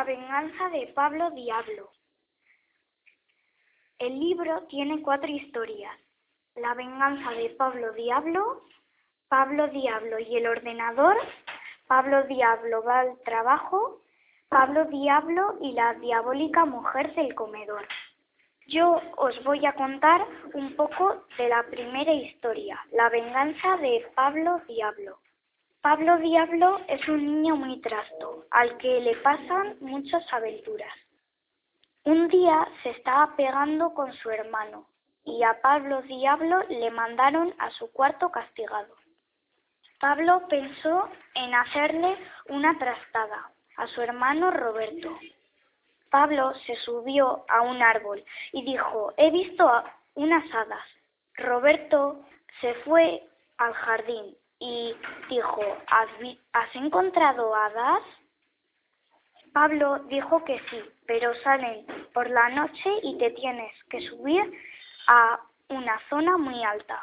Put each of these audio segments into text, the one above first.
La venganza de Pablo Diablo. El libro tiene cuatro historias. La venganza de Pablo Diablo, Pablo Diablo y el ordenador, Pablo Diablo va al trabajo, Pablo Diablo y la diabólica mujer del comedor. Yo os voy a contar un poco de la primera historia, la venganza de Pablo Diablo. Pablo Diablo es un niño muy trasto, al que le pasan muchas aventuras. Un día se estaba pegando con su hermano y a Pablo Diablo le mandaron a su cuarto castigado. Pablo pensó en hacerle una trastada a su hermano Roberto. Pablo se subió a un árbol y dijo, he visto unas hadas. Roberto se fue al jardín y dijo, ¿has, encontrado hadas? Pablo dijo que sí, pero salen por la noche y te tienes que subir a una zona muy alta.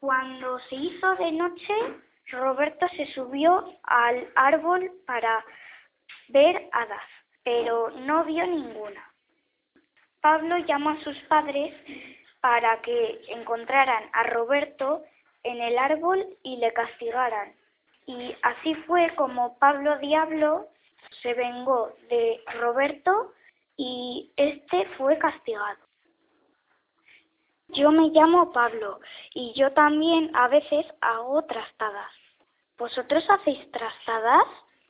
Cuando se hizo de noche, Roberto se subió al árbol para ver hadas, pero no vio ninguna. Pablo llamó a sus padres para que encontraran a Roberto en el árbol y le castigaran. Y así fue como Pablo Diablo se vengó de Roberto y este fue castigado. Yo me llamo Pablo y yo también a veces hago trastadas. ¿Vosotros hacéis trastadas?